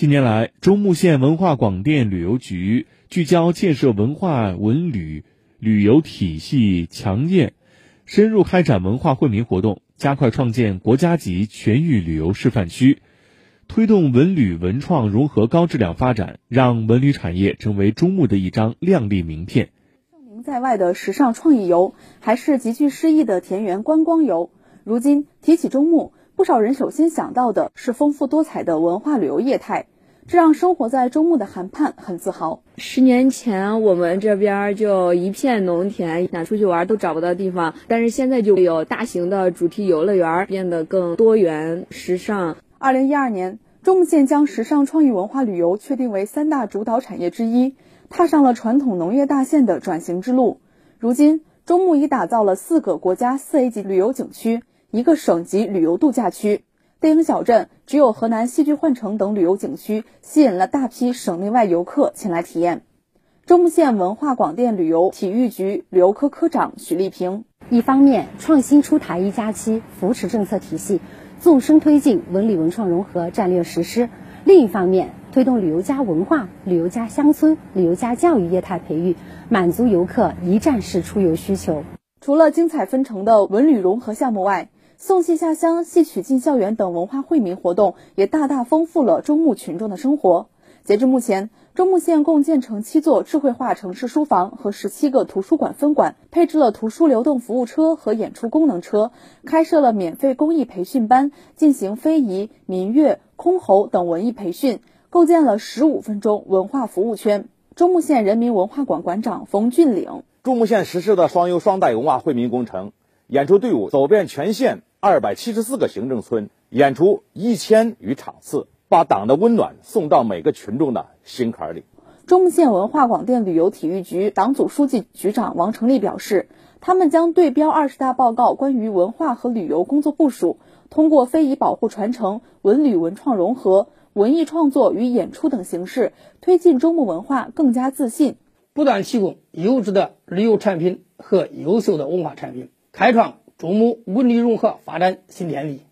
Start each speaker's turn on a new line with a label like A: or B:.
A: 近年来，中牟县文化广电旅游局聚焦建设文化文旅旅游体系强健，深入开展文化惠民活动，加快创建国家级全域旅游示范区，推动文旅文创融合高质量发展，让文旅产业成为中牟的一张亮丽名片。
B: 盛名在外的时尚创意游，还是极具诗意的田园观光游。如今提起中牟，不少人首先想到的是丰富多彩的文化旅游业态，这让生活在中牟的韩盼很自豪。
C: 十年前我们这边就一片农田，想出去玩都找不到地方，但是现在就有大型的主题游乐园，变得更多元时尚。
B: 二零一二年，中牟县将时尚创意文化旅游确定为三大主导产业之一，踏上了传统农业大县的转型之路。如今，中牟已打造了四个国家四 A 级旅游景区。一个省级旅游度假区，电影小镇，只有河南戏剧幻城等旅游景区吸引了大批省内外游客前来体验。中牟县文化广电旅游体育局旅游科科长许丽萍：
D: 一方面创新出台“一加七”扶持政策体系，纵深推进文旅文创融合战略实施；另一方面推动旅游加文化、旅游加乡村、旅游加教育业态培育，满足游客一站式出游需求。
B: 除了精彩纷呈的文旅融合项目外，送戏下乡、戏曲进校园等文化惠民活动也大大丰富了中牟群众的生活。截至目前，中牟县共建成七座智慧化城市书房和十七个图书馆分馆，配置了图书流动服务车和演出功能车，开设了免费公益培训班，进行非遗、民乐、箜篌等文艺培训，构建了十五分钟文化服务圈。中牟县人民文化馆馆长冯俊岭：
E: 中牟县实施的双优双带文化惠民工程，演出队伍走遍全县。二百七十四个行政村演出一千余场次，把党的温暖送到每个群众的心坎里。
B: 中牟县文化广电旅游体育局党组书记、局长王成立表示，他们将对标二十大报告关于文化和旅游工作部署，通过非遗保护传承、文旅文创融合、文艺创作与演出等形式，推进中牟文化更加自信，
F: 不断提供优质的旅游产品和优秀的文化产品，开创。中牟文旅融合发展新天地。